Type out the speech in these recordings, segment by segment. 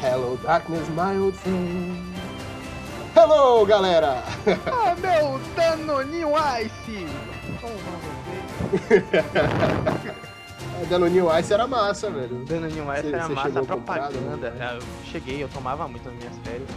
Hello, darkness, my old friend. Hello, galera! Ah, meu Danoninho Ice! Como A Danoninho Ice era massa, velho. Danoninho Ice Cê- era cê massa, a propaganda. né? Eu cheguei, eu tomava muito nas minhas férias.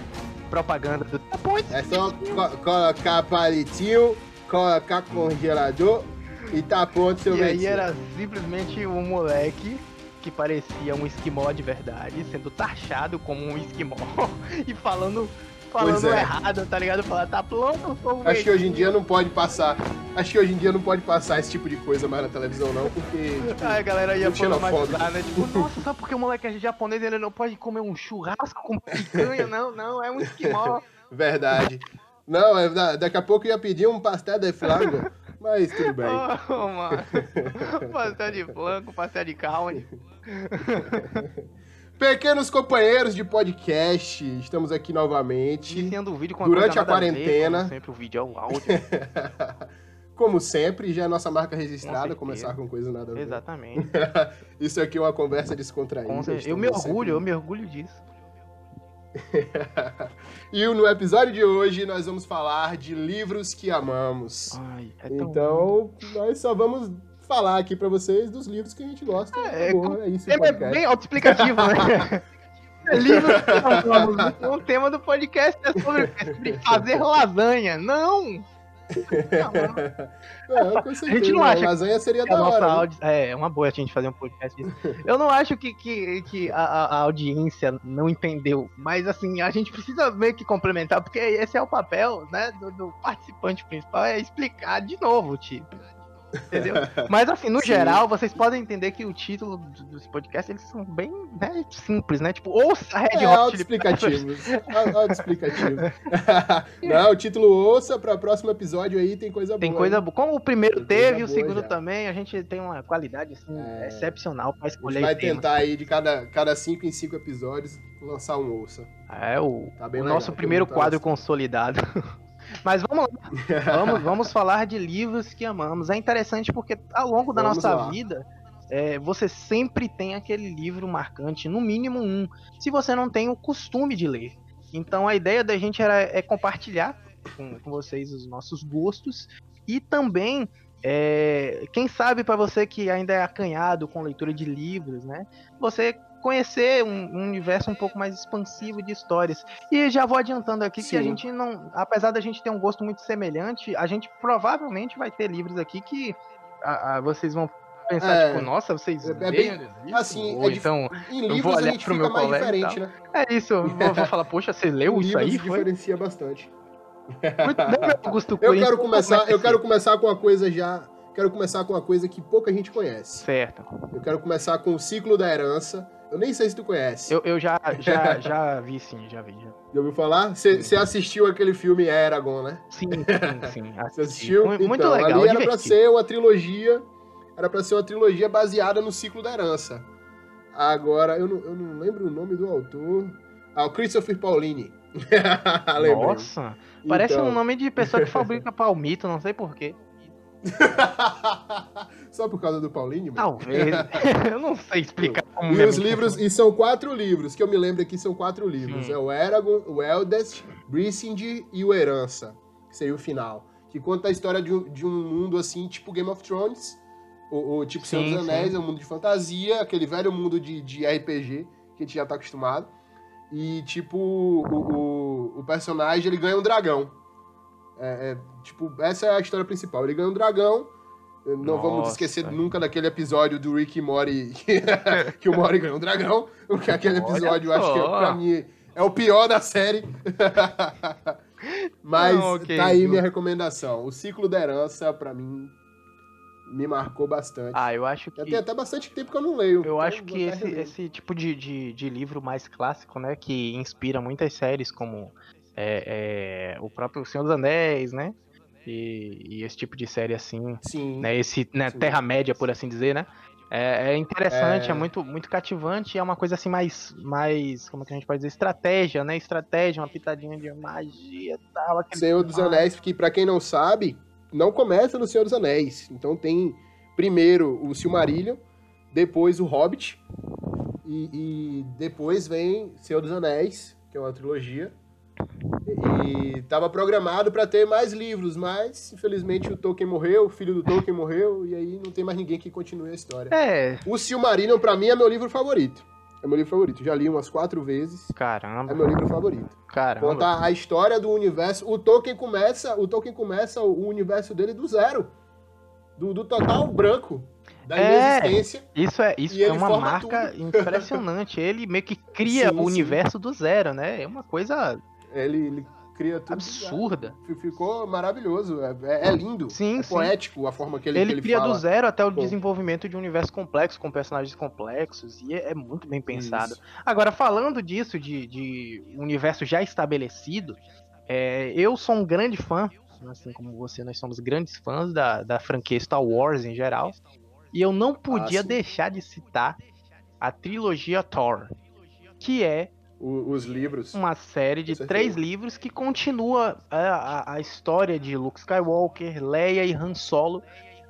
Propaganda do Tapões. É só co- colocar palitinho, colocar congelador e tá pronto seu E aí era simplesmente um moleque que parecia um esquimó de verdade, sendo taxado como um esquimó e falando, falando é. errado, tá ligado? Falar, tá um Acho que hoje em dia não pode passar. Acho que hoje em dia não pode passar esse tipo de coisa mais na televisão, não, porque. tipo, Aí a galera ia problematizar, né? Tipo, nossa, sabe por que o moleque é japonês ele não pode comer um churrasco com picanha? Não, não, é um esquimó. Verdade. Não, é da- daqui a pouco eu ia pedir um pastel de flango, mas tudo bem. Oh, mano. Pastel de flanco, pastel de carne. Pequenos companheiros de podcast, estamos aqui novamente. Iniciando o vídeo com Durante a ver, quarentena. como sempre o vídeo é o áudio. Como sempre, já é nossa marca registrada, certeza. começar com coisa nada a ver. Exatamente. Isso aqui é uma conversa descontraída. Com. Eu me orgulho, sempre- eu me orgulho disso. E no episódio de hoje nós vamos falar de livros que amamos. Ai, é tão Então, nós só vamos falar aqui pra vocês dos livros que a gente gosta. É, Acabou, é isso o É bem autoexplicativo, né? É Livro que nós vamos. O tema do podcast é sobre, é sobre fazer lasanha. Não! Não, com certeza. não acha lasanha seria A da hora. né? audi- É, é uma boa a gente fazer um podcast disso. Eu não acho que, que, que a, a- a audiência não entendeu, mas assim, a gente precisa meio que complementar, porque esse é o papel, né, do, do participante principal, é explicar de novo, tipo. Entendeu? Mas assim, no Sim. geral, vocês podem entender que o título do- dos podcasts, eles são bem né, simples, né? Tipo, ouça a Red É Hot autoexplicativo. Au- Autoexplicativo. Não, o título ouça para próximo episódio aí, tem coisa Tem boa. coisa hein? boa. Como o primeiro Tem coisa teve, o segundo já. também, a gente tem uma qualidade assim, É. excepcional pra A gente escolher vai temas. tentar aí, de cada, cada cinco em cinco episódios, lançar um ouça. É o, Tá o nosso tem primeiro quadro noção. consolidado. Mas vamos lá. Vamos, vamos falar de livros que amamos. É interessante porque ao longo da Vamos nossa lá. vida, é, você sempre tem aquele livro marcante, no mínimo um, se você não tem o costume de ler. Então a ideia da gente era é compartilhar com, com vocês os nossos gostos e também é, quem sabe para você que ainda é acanhado com leitura de livros, né? Você conhecer um, um universo um pouco mais expansivo de histórias. E já vou adiantando aqui que a Sim. gente não, apesar da gente ter um gosto muito semelhante, a gente provavelmente vai ter livros aqui que a- a- vocês vão pensar É. tipo, nossa, vocês É- é bem- isso? assim, Ou é então Em Eu vou olhar pro meu colega diferente, né? é isso, eu vou, vou falar, poxa, você leu isso aí? Foi diferencia bastante. muito bem, Augusto Eu quero começar, eu quero começar com uma coisa já, quero começar com uma coisa que pouca gente conhece. certo. Eu quero começar com o ciclo da herança. Eu nem sei se tu conhece. Eu, eu já, já, já vi sim, já vi. Já. Já ouviu falar? Você assistiu aquele filme Eragon, né? Sim, sim, sim. Você assisti. assistiu? Mu- Muito então, legal, ali era pra ser uma trilogia, era pra ser uma trilogia baseada no ciclo da herança. Agora, eu não, eu não lembro o nome do autor. Ah, o Christopher Paulini. Nossa, parece Então, um nome de pessoa que fabrica palmito, não sei porquê. Só por causa do Paulini? mano? Talvez. eu não sei explicar E é os livros, e são quatro livros, que eu me lembro aqui, são quatro livros. Sim. É o Eragon, o Eldest, Brisingr e o Herança, que seria o final. Que conta a história de um, de um mundo assim, tipo Game of Thrones, ou, ou tipo Senhor dos Anéis, sim. é um mundo de fantasia, aquele velho mundo de, de RPG, que a gente já tá acostumado. E, tipo, o, o, o personagem, ele ganha um dragão. É, é, tipo, essa é a história principal. Ele ganha um dragão. Não vamos Nossa. esquecer nunca daquele episódio do Rick e Morty, que o Morty ganhou um dragão. Porque aquele episódio, eu acho que, pra mim, é o pior da série. Mas Não, ok, tá aí minha recomendação. O Ciclo da Herança, pra mim, me marcou bastante. Ah, eu acho Já que. tem até bastante tempo que eu não leio. Eu então acho que esse, esse tipo de, de, de livro mais clássico, né? Que inspira muitas séries como é, é, o próprio Senhor dos Anéis, né? E, e esse tipo de série assim, Sim. né? Esse né. Terra-média, por assim dizer, né? É, é interessante, é... É. muito, muito cativante, é uma coisa assim mais, mais, como é que a gente pode dizer, estratégia, né? Estratégia, uma pitadinha de magia e tal. aquele- Senhor dos Anéis, que pra quem não sabe, não começa no Senhor dos Anéis. Então tem primeiro o Silmarillion, depois o Hobbit, E, e depois vem Senhor dos Anéis, que é uma trilogia. E estava programado para ter mais livros, mas infelizmente o Tolkien morreu, o filho do Tolkien morreu, e aí não tem mais ninguém que continue a história. É. O Silmarillion, para mim, é meu livro favorito. É meu livro favorito. Já li umas quatro vezes. Caramba. É meu livro favorito. Caramba. Conta a história do universo. O Tolkien começa, o Tolkien começa o universo dele do zero. Do, do total branco. Da É. inexistência. Isso é, isso é uma marca tudo. impressionante. Ele meio que cria Sim, o sim. universo do zero, né? É uma coisa Ele, ele cria tudo. absurda. Ficou maravilhoso. É, é- é lindo. Sim, é sim. poético a forma que ele, Ele, que ele cria fala. do zero até o Bom. desenvolvimento de um universo complexo, com personagens complexos, e é, é muito bem pensado. Isso. Agora, falando disso, de, de universo já estabelecido, é, eu sou um grande fã, assim como você, nós somos grandes fãs da, da franquia Star Wars em geral, e eu não podia sim. deixar de citar a trilogia Thor, que é O- os livros. uma série de três livros que continua a, a- a história de Luke Skywalker, Leia e Han Solo,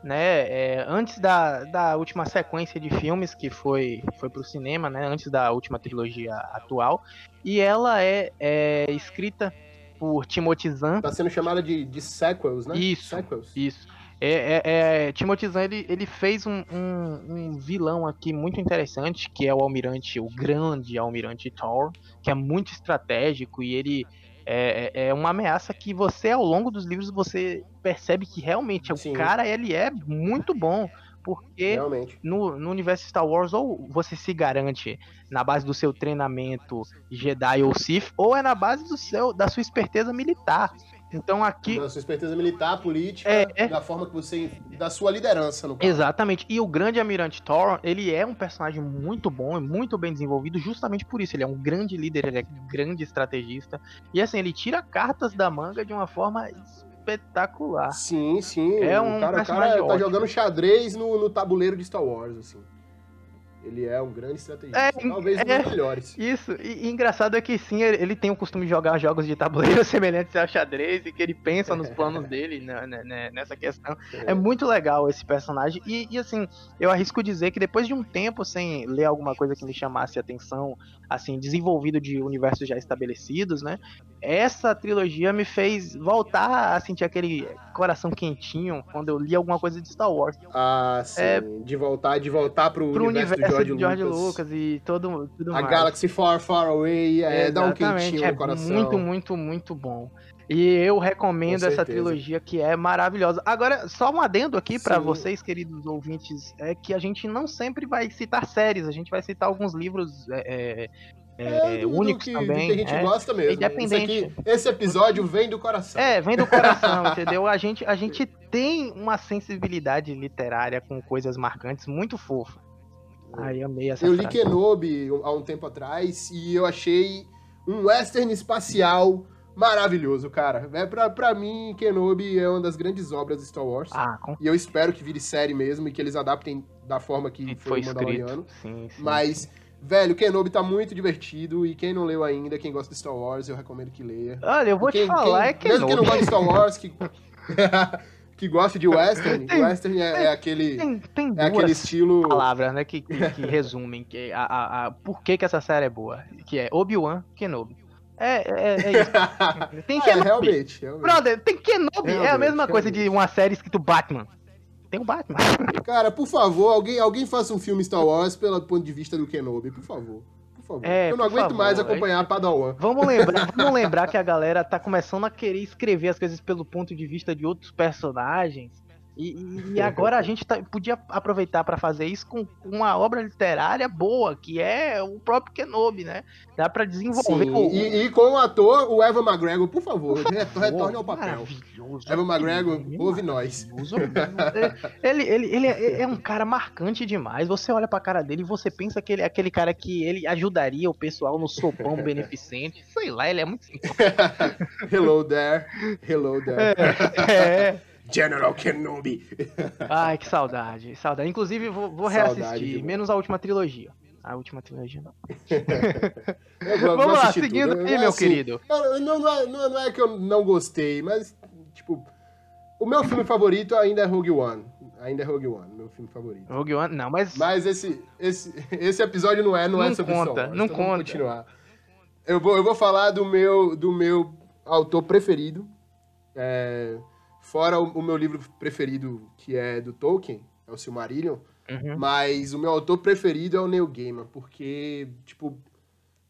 né? é, antes da, da última sequência de filmes que foi, foi pro cinema, né? Antes da última trilogia atual. E ela é, é escrita por Timothy Zahn. Tá sendo chamada de, de sequels, né? Isso. Sequels. Isso. É, é, é, Timothy Zahn, ele, ele fez um, um, um vilão aqui muito interessante, que é o almirante, o grande almirante Thor, que é muito estratégico e ele é, é é uma ameaça que você, ao longo dos livros, você percebe que realmente Sim. o cara, ele é muito bom, porque no, no universo Star Wars, ou você se garante na base do seu treinamento Jedi ou Sith, ou é na base do seu, da sua esperteza militar. Então aqui, Da sua esperteza militar, política, É, é. da forma que você. da sua liderança, no caso. Exatamente. E o grande Almirante Thoron, ele é um personagem muito bom e muito bem desenvolvido justamente por isso. Ele é um grande líder, ele é um grande estrategista. E assim, ele tira cartas da manga de uma forma espetacular. Sim, sim. É um cara, o personagem cara tá jogando xadrez no, no tabuleiro de Star Wars, assim. Ele é um grande estrategista. É, Talvez um é. dos melhores. Isso, e, e engraçado é que sim, ele, tem o costume de jogar jogos de tabuleiro semelhantes ao xadrez e que ele pensa nos planos dele né, né, né, nessa questão. É muito legal esse personagem. E, e, assim, eu arrisco dizer que depois de um tempo sem ler alguma coisa que me chamasse atenção, assim, desenvolvido de universos já estabelecidos, né? Essa trilogia me fez voltar a sentir aquele coração quentinho quando eu li alguma coisa de Star Wars. Ah, sim. É. De voltar, de voltar pro, Pro universo, universo de George Lucas. Lucas, e todo, tudo A mais. Galaxy Far, Far Away. É, dá um quentinho é no coração. Muito, muito, muito bom. E eu recomendo Com essa trilogia que é maravilhosa. Agora, só um adendo aqui pra Sim. vocês, queridos ouvintes, é que a gente não sempre vai citar séries, a gente vai citar alguns livros é, é, é, únicos que, também. Que a gente é. gosta mesmo. independente. Esse, aqui, esse episódio vem do coração. É, vem do coração, entendeu? A gente, a gente tem uma sensibilidade literária com coisas marcantes muito fofa. Ai, amei essa Eu li frase. Kenobi há um tempo atrás e eu achei um western espacial maravilhoso, cara. É, pra, pra mim, Kenobi é uma das grandes obras de Star Wars. Ah, com E eu espero que vire série mesmo e que eles adaptem da forma que foi, foi o Mandaloriano. Sim, sim. Mas, velho, Kenobi tá muito divertido e quem não leu ainda, quem gosta de Star Wars, eu recomendo que leia. Olha, eu vou Quem- te falar, quem- é Mesmo quem não Kenobi. gosta de Star Wars, que, que gosta de western, Tem- western é, é aquele, Tem, tem é aquele estilo... palavras, né, que, que, que resumem que a, a, a, por que, que essa série é boa. Que é Obi-Wan Kenobi. É, é, é isso. Tem É, Kenobi. realmente, realmente. Brother, tem Kenobi. é a Realmente, mesma coisa de realmente. uma série escrito Batman. Tem o Batman. Cara, por favor, alguém, alguém faça um filme Star Wars pelo ponto de vista do Kenobi, por favor. Por favor. É, eu não aguento favor, mais acompanhar a Padawan. Vamos lembrar, vamos lembrar que a galera tá começando a querer escrever as coisas pelo ponto de vista de outros personagens. E, e- agora a gente tá- podia aproveitar pra fazer isso com uma obra literária boa, que é o próprio Kenobi, né? Dá pra desenvolver Sim, o, e, e com o ator, o Evan McGregor, por favor, retor- Pô, retorne ao papel. Evan McGregor, ouve nós. Ele, ele, ele é, é um cara marcante demais. Você olha pra cara dele e você pensa que ele é aquele cara que ele ajudaria o pessoal no sopão beneficente. Sei lá, ele é muito Hello there, hello there. É. General Kenobi. Ai, que saudade, saudade. Inclusive, vou, vou reassistir, menos a última trilogia. A última trilogia não. Vou- Vamos lá, seguindo tudo. É meu assim, querido. não, não, é, não, é- não é que eu não gostei, mas, tipo, o meu filme favorito ainda é Rogue One. Ainda é Rogue One, meu filme favorito. Rogue One, não, mas. Mas esse, esse, esse episódio não é, não, é Não sobre conta, não então conta. continuar. Eu vou, eu vou falar do meu, do meu autor preferido. é, fora o, o meu livro preferido, que é do Tolkien, é o Silmarillion. Uhum. Mas o meu autor preferido é o Neil Gaiman, porque, tipo,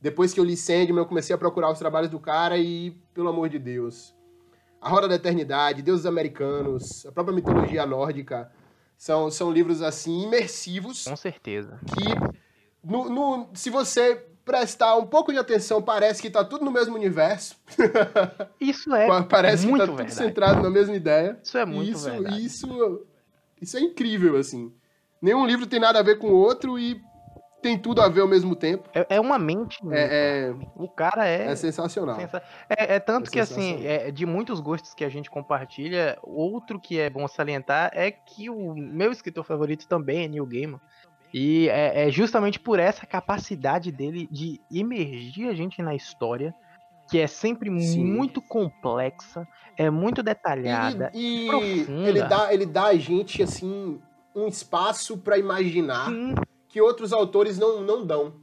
depois que eu li Sandman, eu comecei a procurar os trabalhos do cara e, pelo amor de Deus, A Roda da Eternidade, Deuses Americanos, a própria mitologia nórdica, são, são livros, assim, imersivos, Com certeza. que, no, no- se você prestar um pouco de atenção, parece que tá tudo no mesmo universo, Isso é parece que muito tá tudo verdade. centrado na mesma ideia. Isso é muito isso, verdade. Isso, isso é incrível, assim. Nenhum livro tem nada a ver com o outro e tem tudo a ver ao mesmo tempo. É, é uma mente. É, é, O cara é. é sensacional. sensa- É, é tanto É que, assim, é, de muitos gostos que a gente compartilha, outro que é bom salientar é que o meu escritor favorito também é Neil Gaiman. E é, é justamente por essa capacidade dele de imergir a gente na história, que é sempre Sim. muito complexa, é muito detalhada. E, e ele, dá, ele dá a gente, assim, um espaço pra imaginar Sim, que outros autores não, não dão.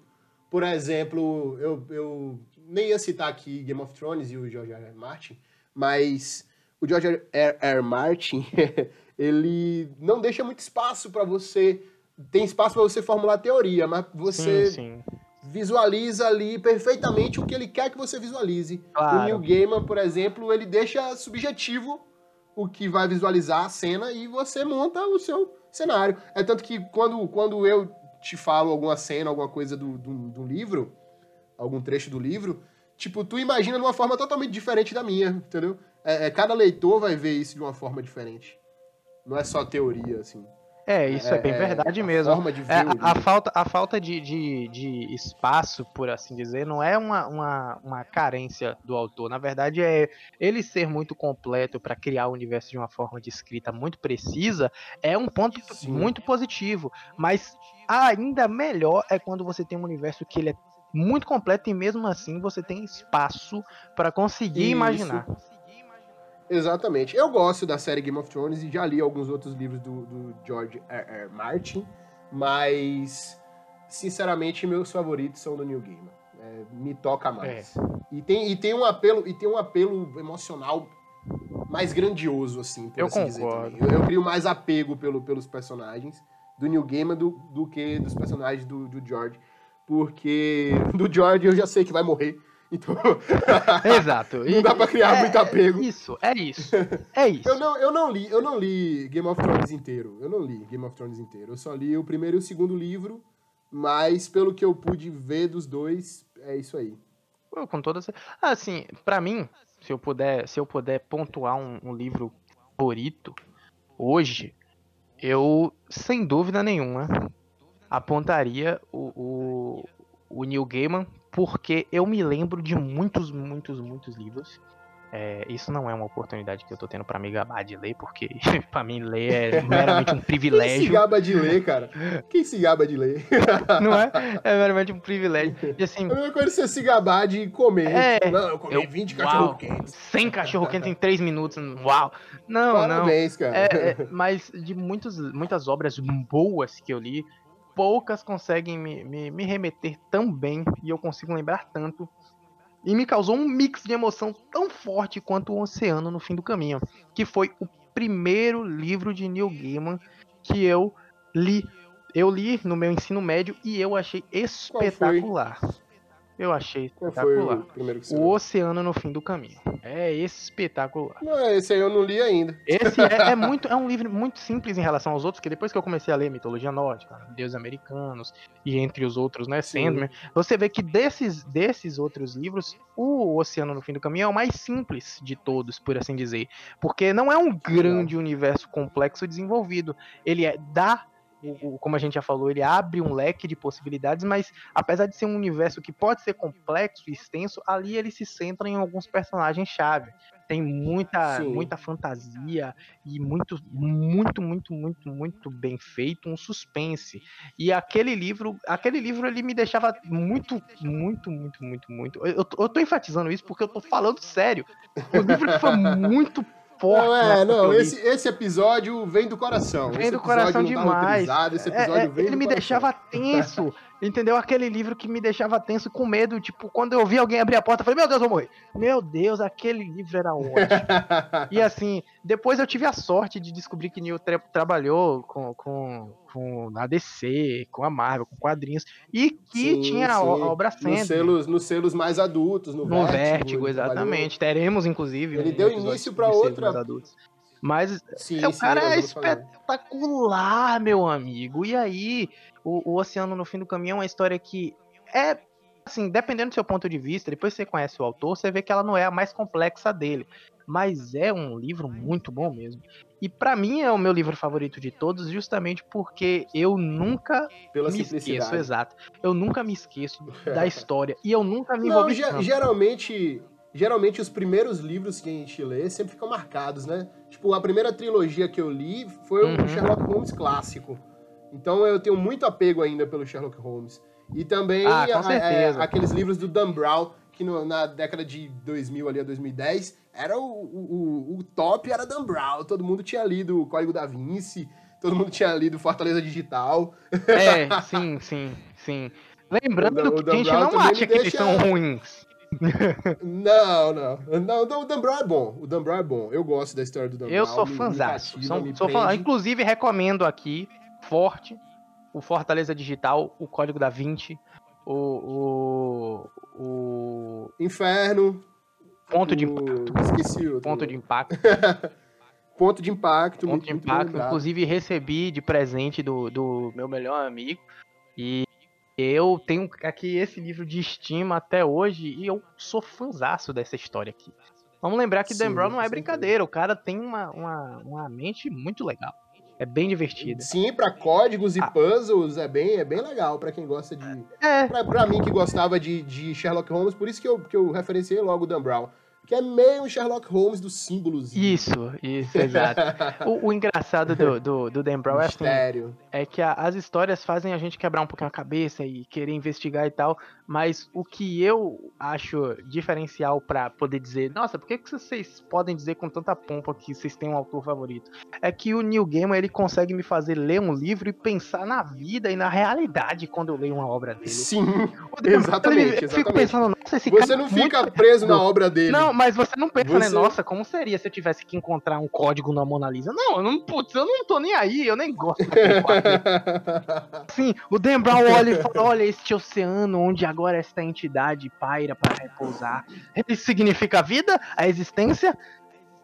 Por exemplo, eu, eu nem ia citar aqui Game of Thrones e o George R. R. Martin, mas o George R. R. Martin, ele não deixa muito espaço pra você. Tem espaço pra você formular teoria, mas você sim, sim. visualiza ali perfeitamente o que ele quer que você visualize. O Claro. Neil Gaiman, por exemplo, ele deixa subjetivo o que vai visualizar a cena e você monta o seu cenário. É tanto que quando, quando eu te falo alguma cena, alguma coisa do, do, do livro, algum trecho do livro, tipo, tu imagina de uma forma totalmente diferente da minha, entendeu? É, é, cada leitor vai ver isso de uma forma diferente. Não é só teoria, assim. É, isso é, bem verdade a mesmo. de ver É, a, a falta, a falta de, de, de espaço, por assim dizer, não é uma, uma, uma carência do autor. Na verdade, é ele ser muito completo para criar o universo de uma forma de escrita muito precisa é um ponto Sim. muito positivo. Mas ainda melhor é quando você tem um universo que ele é muito completo e mesmo assim você tem espaço para conseguir Isso. imaginar. Exatamente. Eu gosto da série Game of Thrones e já li alguns outros livros do, do George R. R. Martin, mas sinceramente meus favoritos são do Neil Gaiman. É, me toca mais. E, tem, e tem um apelo e tem um apelo emocional mais grandioso assim, por Eu assim dizer concordo. também. Eu, eu crio mais apego pelo, pelos personagens do Neil Gaiman do, do que dos personagens do, do George, porque do George eu já sei que vai morrer. Então, Exato. não dá pra criar é, muito apego. Isso, é isso. É isso. Eu não, eu não li, eu não li Game of Thrones inteiro. Eu não li Game of Thrones inteiro. Eu só li o primeiro e o segundo livro, mas pelo que eu pude ver dos dois, é isso aí. Pô, Com toda cer- assim, pra mim, se eu puder, se eu puder pontuar um, um livro favorito hoje, eu sem dúvida nenhuma apontaria o, o, o Neil Gaiman, porque eu me lembro de muitos, muitos, muitos livros. É, isso não é uma oportunidade que eu tô tendo pra me gabar de ler, porque pra mim ler é meramente um Quem se privilégio. gaba de ler, cara? Quem se gaba de ler? Não é? É meramente um privilégio. E assim, É a mesma coisa que você se gabar de comer. É, Tipo, não, eu comi eu- 20 uau, cachorro quentes. 100 cachorro quente em 3 minutos. Uau! Não, não. Parabéns, cara. É, é, mas de muitos, muitas obras boas que eu li, poucas conseguem me, me, me remeter tão bem e eu consigo lembrar tanto. E me causou um mix de emoção tão forte quanto o Oceano no Fim do Caminho, que foi o primeiro livro de Neil Gaiman que eu li. Eu li no meu ensino médio e eu achei espetacular. Eu achei espetacular. o primeiro que você O? Oceano no Fim do Caminho. É espetacular. Não, esse aí eu não li ainda. Esse é, é muito, é um livro muito simples em relação aos outros, que depois que eu comecei a ler mitologia nórdica, deuses americanos e entre os outros, né, Sim. Sandman, você vê que desses, desses outros livros, o Oceano no Fim do Caminho é o mais simples de todos, por assim dizer, porque não é um grande universo complexo desenvolvido. Ele é dá o- o- como a gente já falou, ele abre um leque de possibilidades, mas apesar de ser um universo que pode ser complexo e extenso, ali ele se centra em alguns personagens-chave. Tem muita, Sim. muita fantasia e muito, muito, muito, muito, muito bem feito, um suspense. E aquele livro, aquele livro ele me deixava muito, muito, muito, muito, muito. Eu, eu tô- eu tô enfatizando isso porque eu tô falando sério. O livro que foi muito forte. Não, é, não, esse, esse episódio vem do coração. Vem esse do coração tá demais. esse É, episódio é, vem ele do me coração. deixava tenso, entendeu? Aquele livro que me deixava tenso, com medo, tipo, quando eu vi alguém abrir a porta, eu falei, meu Deus, eu vou morrer. Meu Deus, aquele livro era ótimo. e assim, depois eu tive a sorte de descobrir que Neil tra- trabalhou com, com, com a DC, com a Marvel, com quadrinhos, e que Sim, tinha a, sim. o- a obra nos, Sandman. selos, nos selos mais adultos, no, No Vértigo. Vértigo, exatamente. Teremos, inclusive. Ele um deu início seres outra-. Mas Sim, é, o sim, cara é espetacular, meu amigo. E aí, o, o Oceano no Fim do Caminho é uma história que é, assim, dependendo do seu ponto de vista, depois você conhece o autor, você vê que ela não é a mais complexa dele. Mas é um livro muito bom mesmo. E pra mim é o meu livro favorito de todos, justamente porque eu nunca Pela me esqueço, exato. Eu nunca me esqueço da história. E eu nunca me Não, envolvi tanto. geralmente, geralmente os primeiros livros que a gente lê sempre ficam marcados, né? Tipo, a primeira trilogia que eu li foi Uhum. o Sherlock Holmes clássico. Então eu tenho muito apego ainda pelo Sherlock Holmes. E também Ah, a- é, certeza. aqueles livros do Dan Brown, que no- na década de 2000 ali a 2010, era o, o, o- o top era Dan Brown. Todo mundo tinha lido o Código da Vinci, todo mundo tinha lido Fortaleza Digital. É, sim, sim, sim. Lembrando O que a gente não acha que eles são ruins. Não, não. Não, o Dan Brown é bom. O Dan Brown é bom. Eu gosto da história do Dan Eu Brown. sou cativa, Sou, me sou fã. Inclusive, recomendo aqui, forte, o Fortaleza Digital, o Código da Vinci, o. o, o Inferno. Ponto de Impacto. Esqueci o. Ponto de Impacto. Ponto de Impacto. Ponto de Impacto. Inclusive, recebi de presente do, do meu melhor amigo. E eu tenho aqui esse livro de estima até hoje e eu sou fãzaço dessa história aqui. Vamos lembrar que Dan Brown não é brincadeira, o cara tem uma, uma, uma mente muito legal. É bem divertida. Sim, pra códigos e Ah. puzzles é bem, é bem legal pra quem gosta de. É, Pra, pra mim que gostava de, de Sherlock Holmes, por isso que eu, que eu referenciei logo o Dan Brown. Que é meio um Sherlock Holmes dos símbolos. isso, isso, exato. O, o engraçado do, do, do Dan Brown é assim, Mistério. é que a- as histórias fazem a gente quebrar um pouquinho a cabeça e querer investigar e tal, mas o que eu acho diferencial pra poder dizer, nossa, por que, que vocês podem dizer com tanta pompa que vocês têm um autor favorito? É que o Neil Gaiman, ele consegue me fazer ler um livro e pensar na vida e na realidade quando eu leio uma obra dele. Sim, exatamente, ele- Eu fico exatamente. pensando, nossa, esse você cara não é muito fica preso na obra dele. Não, mas você não pensa, né? Você- Nossa, como seria se eu tivesse que encontrar um código na Mona Lisa? Não, eu não, putz, eu não tô nem aí, eu nem gosto. Assim, o Dan Brown olha e fala, olha este oceano onde agora esta entidade paira para repousar. Isso significa a vida, a existência,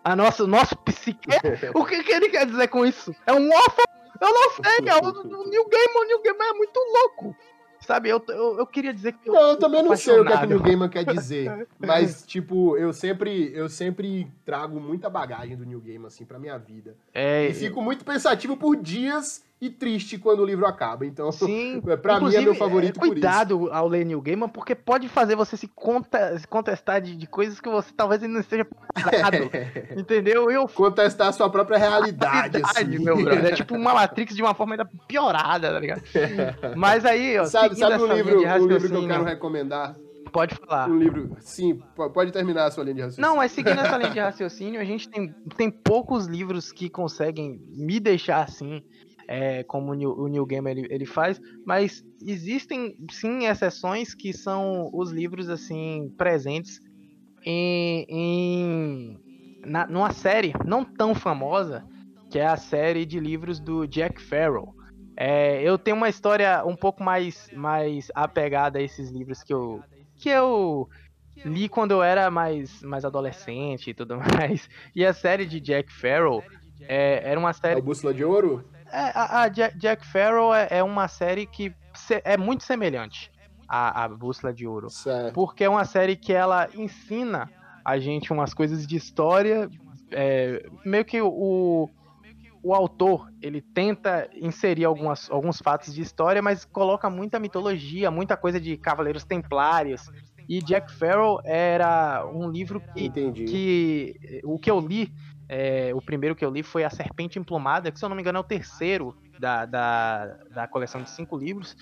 a nossa, o nosso psique? O que, que ele quer dizer com isso? É um órfão? Eu não sei, é o, o New Game, o New Game é muito louco. Sabe, eu, eu, eu queria dizer que eu, Não, eu também não sei o que, é que o. New Gaiman quer dizer. Mas, tipo, eu sempre, eu sempre trago muita bagagem do New Gaiman, assim, pra minha vida. é, E fico muito pensativo por dias e triste quando o livro acaba. Então, Sim, pra mim é meu favorito é, cuidado ao ler New Gaiman, porque pode fazer você se, conta- se contestar de, de coisas que você talvez ainda não esteja preparado. entendeu? Eu Contestar a sua própria realidade, Verdade, assim. meu brother. É tipo uma Matrix de uma forma ainda piorada, tá ligado? Mas aí, ó, Sabe, sabe um livro, um livro que eu quero recomendar? pode falar. Um livro. Sim, po- pode terminar a sua linha de raciocínio. Não, mas seguindo essa linha de raciocínio, a gente tem, tem poucos livros que conseguem me deixar assim, é, como o Neil, o Gaiman ele, ele faz, mas existem sim exceções que são os livros assim presentes em, em na, numa série não tão famosa que é a série de livros do Jack Farrell. É, eu tenho uma história um pouco mais, mais apegada a esses livros que eu, que eu li quando eu era mais, mais adolescente e tudo mais. E a série de Jack Farrell é, era uma série. o Bússola de Ouro? É, a, a Jack, Farrell é, é uma série que é muito semelhante à, à Bússola de Ouro. Certo. Porque é uma série que ela ensina a gente umas coisas de história. é, meio que o, o autor ele tenta inserir algumas, alguns fatos de história, mas coloca muita mitologia, muita coisa de Cavaleiros Templários. E Jack Farrell era um livro que, Entendi. que o que eu li, é, o primeiro que eu li foi A Serpente Emplumada, que se eu não me engano é o terceiro da, da, da coleção de cinco livros.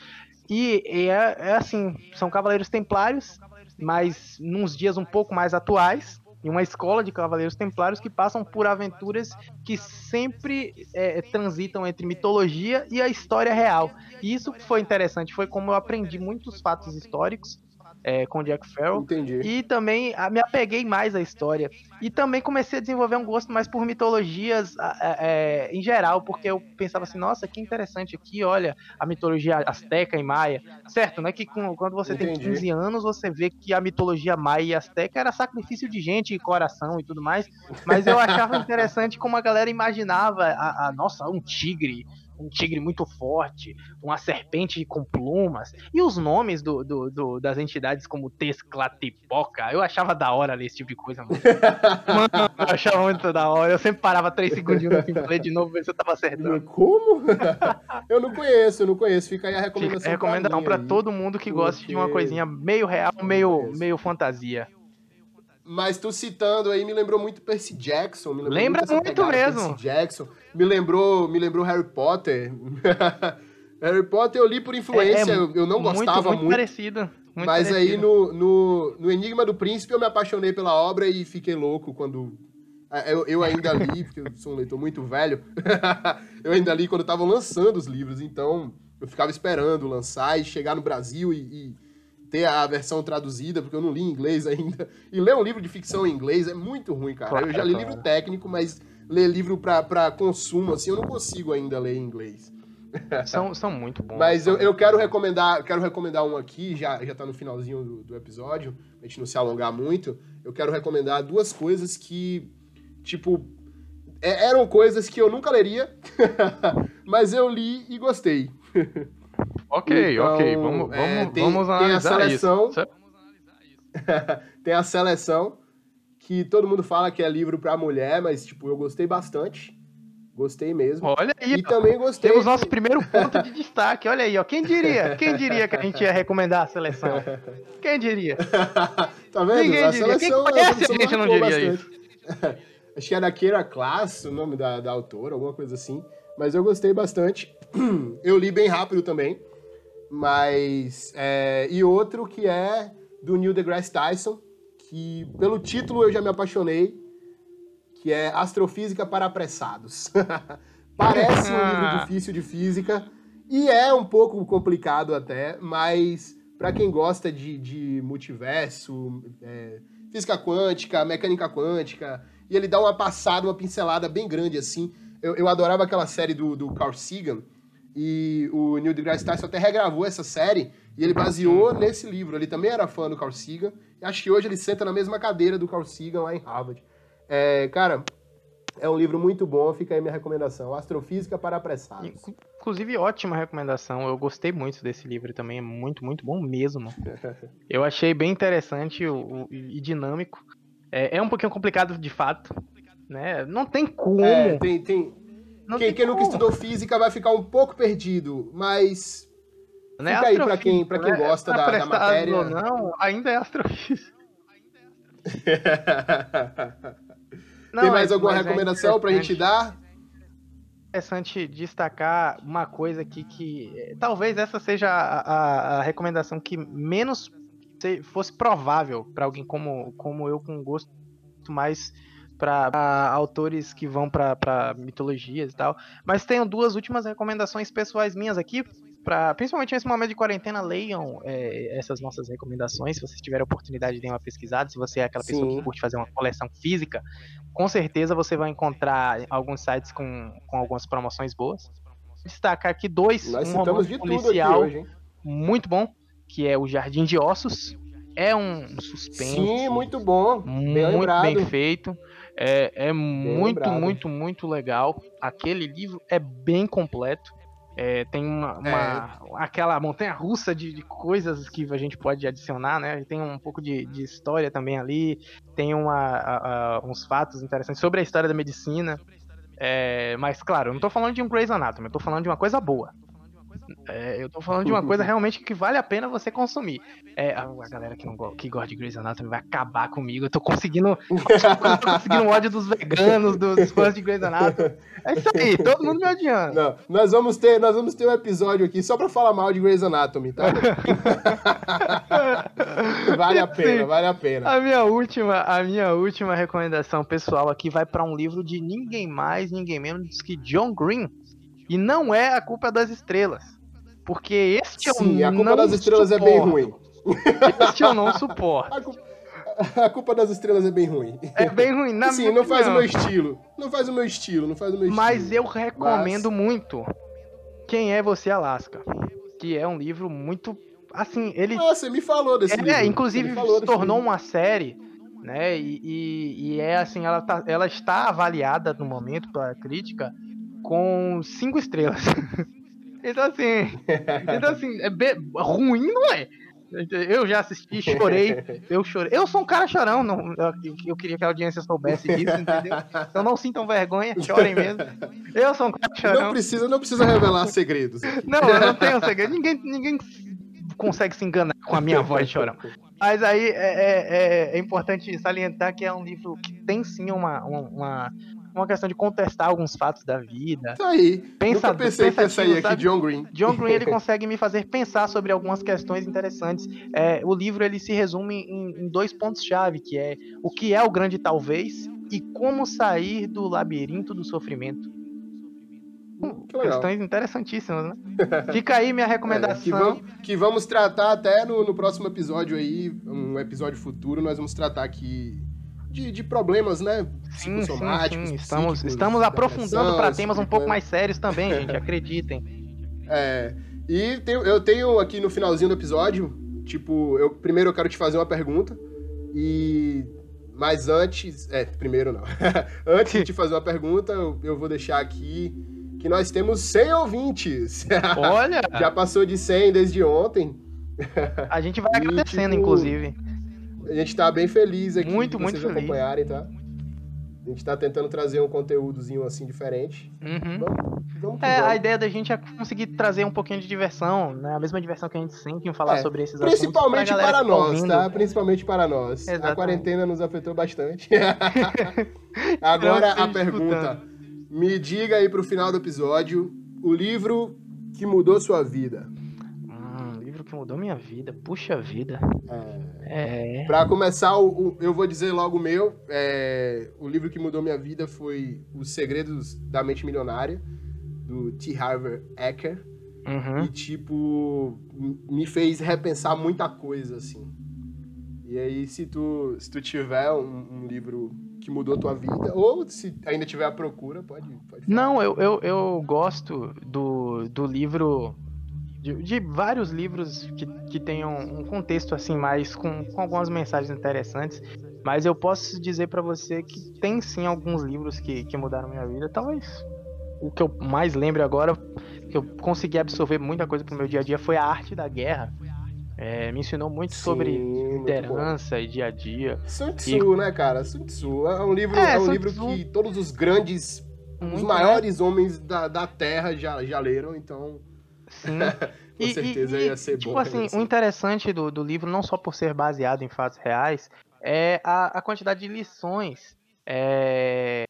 E, e é, é assim, são Cavaleiros Templários, mas nos dias um pouco mais atuais, em uma escola de cavaleiros templários que passam por aventuras que sempre é, transitam entre mitologia e a história real. E isso foi interessante, foi como eu aprendi muitos fatos históricos é, com Jack Farrell. Entendi. E também a, me apeguei mais à história. E também comecei a desenvolver um gosto mais por mitologias é, em geral, porque eu pensava assim, nossa, que interessante aqui, olha, a mitologia azteca e maia. Certo, né? Que com, quando você Entendi. tem 15 anos, você vê que a mitologia maia e azteca era sacrifício de gente e coração e tudo mais. Mas eu achava interessante como a galera imaginava a, a nossa, um tigre um tigre muito forte, uma serpente com plumas, e os nomes do, do, do das entidades como Tesclatipoca, eu achava da hora ler esse tipo de coisa, mano. mano eu achava muito da hora, eu sempre parava três segundinhos assim pra ler de novo, ver se eu tava acertando. Como? eu não conheço, eu não conheço, fica aí a recomendação Recomenda pra, pra todo mundo que Porque... gosta de uma coisinha meio real, meio, meio fantasia. Mas tu citando aí me lembrou muito Percy Jackson. Me Lembra muito, muito mesmo. Percy Jackson. Me lembrou, me lembrou Harry Potter. Harry Potter eu li por influência, é, é eu não gostava muito. Muito, muito parecido. Muito mas parecido. aí no, no, no Enigma do Príncipe eu me apaixonei pela obra e fiquei louco quando. Eu, eu ainda li, porque eu sou um leitor muito velho. eu ainda li quando estavam lançando os livros, então eu ficava esperando lançar e chegar no Brasil e, e ter a versão traduzida, porque eu não li em inglês ainda. E ler um livro de ficção em inglês é muito ruim, cara. Claro, eu já li claro. livro técnico, mas ler livro para consumo, assim, eu não consigo ainda ler em inglês. São, são muito bons. Mas eu, eu quero recomendar, quero recomendar um aqui, já, já tá no finalzinho do, do episódio, a gente não se alongar muito. Eu quero recomendar duas coisas que, tipo, é, eram coisas que eu nunca leria, mas eu li e gostei. Ok, então, ok. Vamos, é, vamos, tem, vamos analisar tem a seleção, isso. tem a seleção que todo mundo fala que é livro para mulher, mas tipo, eu gostei bastante. Gostei mesmo. Olha aí. E ó, também gostei. Temos nosso primeiro ponto de destaque. Olha aí, ó. Quem diria? Quem diria que a gente ia recomendar a seleção? Quem diria? tá vendo? Ninguém a diria. Quem conhece a gente não diria bastante. isso. Acho que era Keira Class, o nome da, da autora, alguma coisa assim. Mas eu gostei bastante. Eu li bem rápido também. Mas. É, e outro que é do Neil deGrasse Tyson, que pelo título eu já me apaixonei, que é Astrofísica para Apressados. Parece um livro difícil de física e é um pouco complicado até, mas para quem gosta de, de multiverso, é, física quântica, mecânica quântica, e ele dá uma passada, uma pincelada bem grande assim. Eu, eu adorava aquela série do, do Carl Sagan, e o Neil deGrasse Tyson até regravou essa série e ele baseou nesse livro. Ele também era fã do Carl Sagan e acho que hoje ele senta na mesma cadeira do Carl Sagan lá em Harvard. É, cara, é um livro muito bom, fica aí minha recomendação. Astrofísica para apressados. Inclusive, ótima recomendação. Eu gostei muito desse livro também, é muito, muito bom mesmo. Eu achei bem interessante o, o e dinâmico. É, é, um pouquinho complicado de fato, né? Não tem como. É, tem, tem, quem, quem nunca estudou física vai ficar um pouco perdido, mas não é fica aí para quem, pra quem né? gosta é da, da, matéria. Ou não, ainda é astrofísica. Tem mais alguma é recomendação é pra gente dar? interessante destacar uma coisa aqui que eh, talvez essa seja a, a, a recomendação que menos fosse provável para alguém como, como eu com gosto mais para autores que vão para mitologias e tal. Mas tenho duas últimas recomendações pessoais minhas aqui. Pra, principalmente nesse momento de quarentena, leiam é, essas nossas recomendações. Se vocês tiverem oportunidade, deem uma pesquisada. Se você é aquela pessoa Sim. que curte fazer uma coleção física, com certeza você vai encontrar alguns sites com, com algumas promoções boas. Destacar aqui dois. Nós um romance policial hoje, muito bom, que é o Jardim de Ossos. É um suspense. Sim, muito bom. Bem muito lembrado. bem feito. É, é muito, lembrado. muito, muito legal. Aquele livro é bem completo. É, tem uma, uma é. aquela montanha russa de, de, coisas que a gente pode adicionar, né? Tem um pouco de, de história também ali, tem uma, a, a, uns fatos interessantes sobre a história da medicina. É, mas claro, eu não tô falando de um Grey's Anatomy, eu tô falando de uma coisa boa. É, eu tô falando de uma coisa realmente que vale a pena você consumir. É, a, galera que, não, que gosta de Grey's Anatomy vai acabar comigo. Eu tô conseguindo. eu tô conseguindo ódio dos veganos, dos fãs de Grey's Anatomy. É isso aí, todo mundo me odiando. Não, nós vamos ter, nós vamos ter um episódio aqui só pra falar mal de Grey's Anatomy, tá? vale a pena, Sim. vale a pena. A minha última, a minha última recomendação pessoal aqui vai para um livro de ninguém mais, ninguém menos que John Green. E não é a culpa das estrelas. Porque este Sim, eu a culpa das estrelas suporto. é bem ruim. Este eu não suporto. A culpa, a culpa, das estrelas é bem ruim. É bem ruim, na Sim, não faz o meu estilo. Não faz o meu estilo, não faz o meu Mas estilo. eu recomendo Mas... muito Quem é Você, Alaska? Que é um livro muito. Assim, ele. Ah, você me falou desse é, livro. É, inclusive se tornou uma série, né? E, e, e, é assim, ela, tá, ela está avaliada no momento para crítica com cinco estrelas. então assim, então assim, é be... ruim não é. Eu já assisti, chorei, eu chorei. Eu sou um cara chorão, não, eu, eu queria que a audiência soubesse disso, entendeu? Então não sintam vergonha, chorem mesmo. Eu sou um cara chorão. Não precisa, não precisa revelar segredos. Não, eu não tenho segredo. Ninguém, ninguém consegue se enganar com a minha voz chorão. Mas aí é, é, é, é, importante salientar que é um livro que tem sim uma, uma, uma questão de contestar alguns fatos da vida. Tá aí. Pensa, Nunca pensei que ia sair aqui John Green. John Green ele consegue me fazer pensar sobre algumas questões interessantes. É, o livro ele se resume em, em dois pontos-chave, que é o que é o grande talvez e como sair do labirinto do sofrimento. Hum, questões interessantíssimas, né? Fica aí minha recomendação. É, que, vamos, que, vamos, tratar até no, no próximo episódio aí, um episódio futuro, nós vamos tratar aqui de, de problemas, né? Sim, sim, sim. Estamos, estamos aprofundando para temas um pouco mais sérios também, gente, acreditem. É. E tem, eu tenho aqui no finalzinho do episódio, tipo, eu primeiro eu quero te fazer uma pergunta e mas antes, é, primeiro não. antes de te fazer uma pergunta, eu, eu vou deixar aqui que nós temos 100 ouvintes. Olha! Já passou de 100 desde ontem. A gente vai agradecendo, tipo, inclusive. A gente tá bem feliz aqui muito, de muito vocês feliz. acompanharem, tá? A gente tá tentando trazer um conteúdozinho assim diferente. Uhum. Vamos, vamos é, vamos. a ideia da gente é conseguir trazer um pouquinho de diversão, né? A mesma diversão que a gente sente em falar é, sobre esses Principalmente assuntos. para nós, tá? Principalmente para nós. Exatamente. A quarentena nos afetou bastante. Agora a pergunta. Me diga aí pro final do episódio o livro que mudou sua vida que mudou minha vida. Puxa vida. É. é. Pra começar, o, o, eu vou dizer logo o meu. É, o livro que mudou minha vida foi Os Segredos da Mente Milionária, do T. Harvey Eker. Uhum. E, tipo, me fez repensar muita coisa, assim. E aí, se tu, se tu tiver um, um livro que mudou tua vida, ou se ainda tiver à procura, pode, pode falar. Não, eu, eu, eu gosto do, do livro de, de, vários livros que, que tenham um contexto assim mais com, com algumas mensagens interessantes. Mas eu posso dizer para você que tem sim alguns livros que, que mudaram minha vida. Talvez o que eu mais lembro agora, que eu consegui absorver muita coisa pro meu dia a dia, foi a arte da guerra. É, me ensinou muito sim, sobre liderança e dia a dia. Sun Tzu, e... né, cara? Sun Tzu é um livro, é, é um livro Tzu... que todos os grandes, muito os maiores né? homens da, da Terra já, já leram, então Sim. Com e, certeza e, ia ser tipo bom. Tipo assim, o interessante do, do livro, não só por ser baseado em fatos reais, é a, a quantidade de lições é,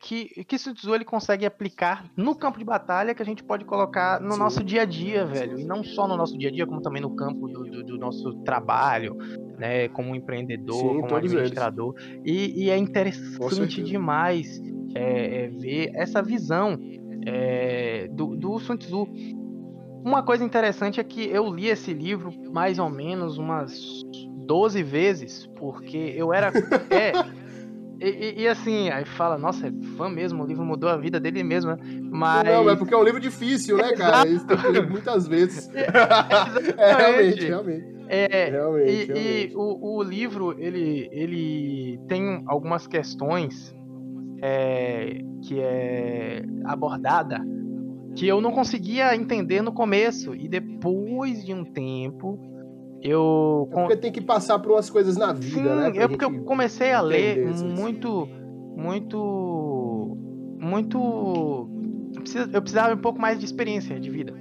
que, que Sun Tzu ele consegue aplicar no campo de batalha que a gente pode colocar no nosso dia a dia, velho. E não só no nosso dia a dia, como também no campo do, do, do nosso trabalho, né? Como empreendedor, Sim, como administrador. E, e, é interessante demais é, é, ver essa visão é, do, do Sun Tzu. Uma coisa interessante é que eu li esse livro mais ou menos umas 12 vezes, porque eu era. É, e, e, assim, aí fala, nossa, é fã mesmo, o livro mudou a vida dele mesmo, né? Mas. Não, é porque é um livro difícil, né, cara? Isso tem que muitas vezes. É, é realmente, realmente. É, realmente, e, realmente. e o, o, livro, ele, ele tem algumas questões é, que é abordada que eu não conseguia entender no começo. E depois de um tempo, eu. É porque tem que passar por umas coisas na vida, Sim, né? É porque eu comecei a ler muito. Muito. Muito. Eu precisava um pouco mais de experiência de vida.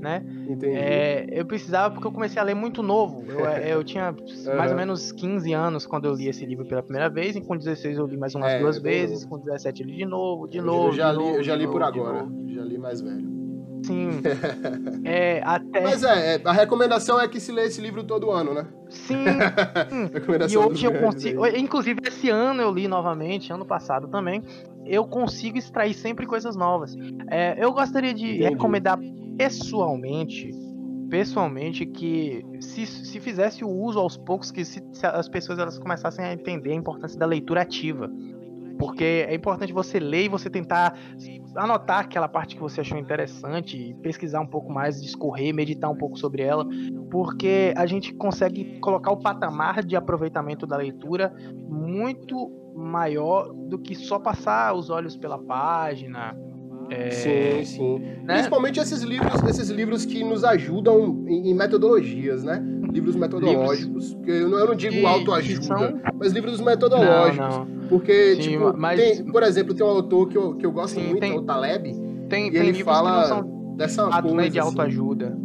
Né? Entendi. É, eu precisava porque eu comecei a ler muito novo. Eu, é, eu tinha mais ou menos 15 anos quando eu li esse livro pela primeira vez, e com 16 eu li mais umas É, duas eu- vezes, com 17 eu li de novo, de Eu- novo. eu já de li, novo, eu já li por novo, de agora. novo. Já li mais velho. Sim. É, até. Mas é, é, a recomendação é que se lê esse livro todo ano, né? Sim. E recomendação dos hoje eu consigo. aí. Inclusive, esse ano eu li novamente, ano passado também. Eu consigo extrair sempre coisas novas. É, eu gostaria de Entendi. recomendar pessoalmente. Pessoalmente, que se, se fizesse o uso aos poucos, que se, se as pessoas elas começassem a entender a importância da leitura ativa. Porque é importante você ler e você tentar anotar aquela parte que você achou interessante, pesquisar um pouco mais, discorrer, meditar um pouco sobre ela, porque a gente consegue colocar o patamar de aproveitamento da leitura muito maior do que só passar os olhos pela página. É, Sim, sim. né? Principalmente esses livros, esses livros que nos ajudam em, em metodologias, né? Livros metodológicos. que eu, não, eu não digo que- autoajuda, são- mas livros Não, metodológicos. não. Porque, Sim, tipo, mas- tem, por exemplo, tem um autor que eu, que eu gosto Sim, muito, tem- é o Taleb, Tem, e tem ele livros fala que não são dessa coisa. né, de assim. autoajuda.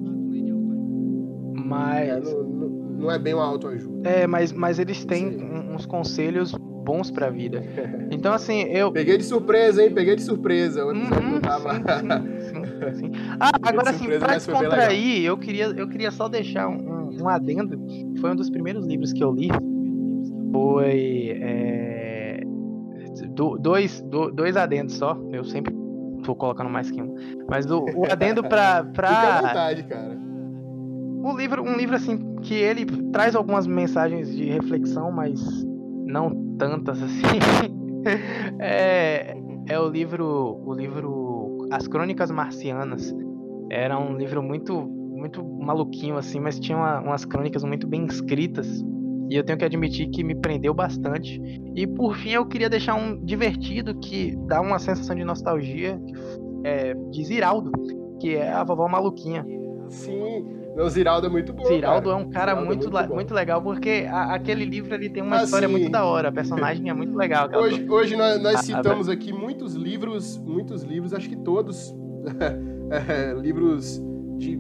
Mas. É, não, não- não é bem uma autoajuda. É, mas, mas eles têm uns conselhos bons pra vida. Então, assim, eu. Peguei de surpresa, hein? Peguei de surpresa. O episódio Uhum, tava. sim, sim, sim. Ah, agora assim, surpresa, pra descontrair, eu queria, eu queria só deixar um, um- adendo. Foi um dos primeiros livros que eu li. Foi. é, do- dois, do- dois adendos só. Eu sempre tô colocando mais que um. Mas o, o adendo pra. Fica à pra vontade, cara. um livro, um livro assim que ele traz algumas mensagens de reflexão, mas não tantas assim. é, é o livro, o livro As Crônicas Marcianas. Era um livro muito, muito maluquinho assim, mas tinha uma- umas crônicas muito bem escritas. E eu tenho que admitir que me prendeu bastante. E por fim eu queria deixar um divertido que dá uma sensação de nostalgia, é de Ziraldo, que é a vovó maluquinha. Sim. Meu Ziraldo é muito bom. Ziraldo é cara. um cara Ziraldo é muito, muito le- muito legal, porque a- aquele livro ele tem uma Assim, história muito da hora, a personagem é muito legal. Hoje, hoje nós, nós Ah, citamos aqui muitos livros, muitos livros, acho que todos, é, livros de,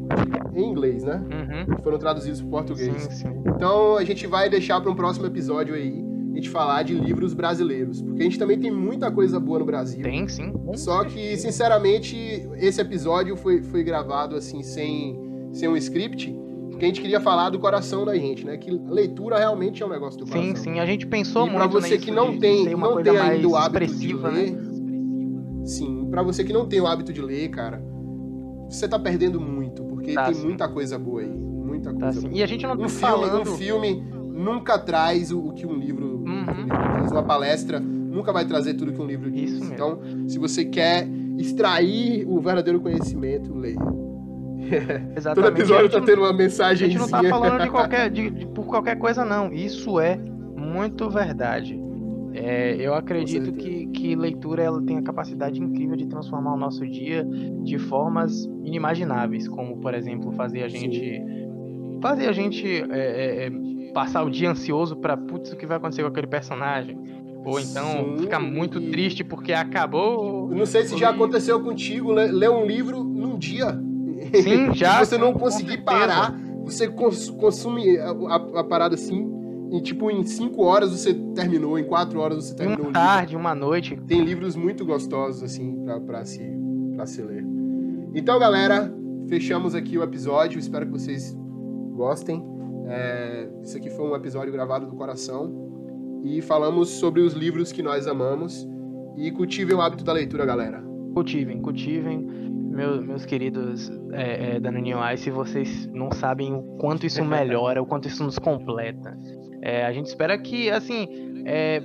em inglês, né? Uhum, Que foram traduzidos para português. sim, sim. Então a gente vai deixar para um próximo episódio aí a gente falar de livros brasileiros, porque a gente também tem muita coisa boa no Brasil. Tem, sim. Só que, sinceramente, esse episódio foi, foi gravado assim, sem, sem um script, porque a gente queria falar do coração da gente, né? Que leitura realmente é um negócio do coração. Sim, sim. A gente pensou E muito pra você que não de- tem, ser não tem ainda o hábito de né? ler, sim, pra você que não tem o hábito de ler, cara, você tá perdendo muito, porque Tá, tem sim. muita coisa boa aí, muita coisa Tá, boa. E a gente não tá Um filme, falando. um filme nunca traz o, que um livro, que um Uhum. livro traz. Uma palestra nunca vai trazer tudo que um livro diz. Isso mesmo. Então, se você quer extrair o verdadeiro conhecimento, leia. Exatamente. Todo episódio a tá tendo uma a mensagem. gente não tá falando de qualquer, de- de- por qualquer coisa, não. Isso é muito verdade. É, eu acredito que, que leitura ela tem a capacidade incrível de transformar o nosso dia de formas inimagináveis, como por exemplo fazer a gente fazer a gente é, é, é, passar o dia ansioso pra putz o que vai acontecer com aquele personagem, ou então Sim, ficar muito triste porque acabou. Não sei se já aconteceu contigo, ler um livro num dia. Sim, já. Se você não conseguir parar, você cons- a, a- a parada assim, e tipo, em cinco horas você terminou, em quatro horas você terminou Uma livro. tarde, uma noite. Tem livros muito gostosos, assim, pra, pra, se, pra se ler. Então, galera, fechamos aqui o episódio. Espero que vocês gostem. É, isso aqui foi um episódio gravado do coração. E falamos sobre os livros que nós amamos. E cultivem o hábito da leitura, galera. Cultivem, cultivem, meu- meus queridos é, é, Danoninho Ice, vocês não sabem o quanto isso melhora, o quanto isso nos completa. É, a gente espera que, assim, é,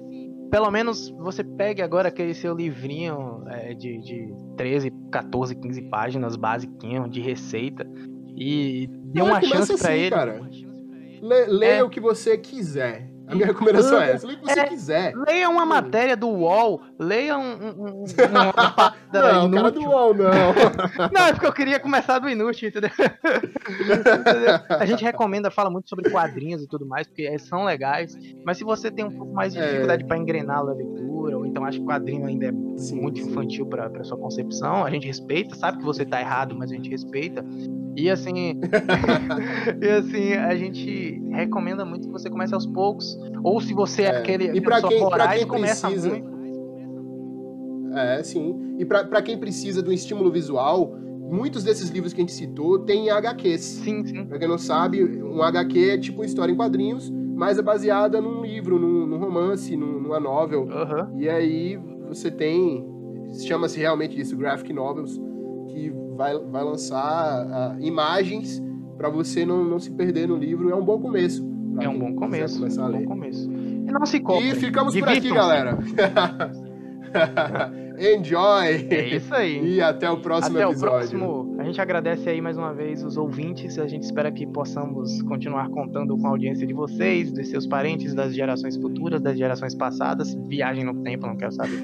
pelo menos você pegue agora aquele seu livrinho é, de, de 13, 14, 15 páginas, basiquinho, de receita, e dê uma chance pra assim, ele. cara. Le- leia É. o que você quiser. A minha recomendação é essa. Leia o que você É. quiser. Leia uma matéria do UOL, leia um, um, um, uma Não, cara do inútil. UOL, não. Não, é porque eu queria começar do inútil, entendeu? A gente recomenda, fala muito sobre quadrinhos e tudo mais, porque são legais. Mas se você tem um pouco mais de É. dificuldade pra engrenar a leitura, ou então acha que quadrinho ainda é Sim, muito sim. infantil pra sua concepção, a gente respeita, sabe que você tá errado, mas a gente respeita. E assim, e assim, a gente recomenda muito que você comece aos poucos. Ou se você é, é aquele e pra quem, pra quem precisa, muito. É, sim. E para quem precisa de um estímulo visual, muitos desses livros que a gente citou têm HQs. Sim, sim. Pra quem não sabe, um HQ é tipo uma história em quadrinhos, mas é baseada num livro, num, num romance, num, numa novel. Uhum. E aí você tem. Chama-se realmente isso, graphic novels, que vai, vai lançar uh, imagens para você não, não se perder no livro. É um bom começo. É um bom começo. É um bom começo. E não se compre. E ficamos por aqui, galera. Enjoy! É isso aí. E até o próximo até episódio. O próximo. A gente agradece aí mais uma vez os ouvintes. A gente espera que possamos continuar contando com a audiência de vocês, dos seus parentes, das gerações futuras, das gerações passadas. Viagem no tempo, não quero saber.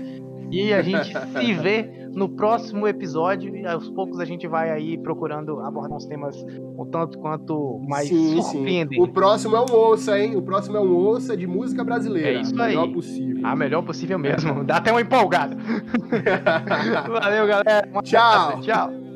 E a gente se vê no próximo episódio. E aos poucos a gente vai aí procurando abordar uns temas um tanto quanto mais sim, surpreendentes. Sim. O próximo é um ouça, hein? O próximo é um ouça de música brasileira. É isso aí. melhor possível. A melhor possível mesmo. Dá até uma empolgada. Valeu, galera. Tchau. Tchau.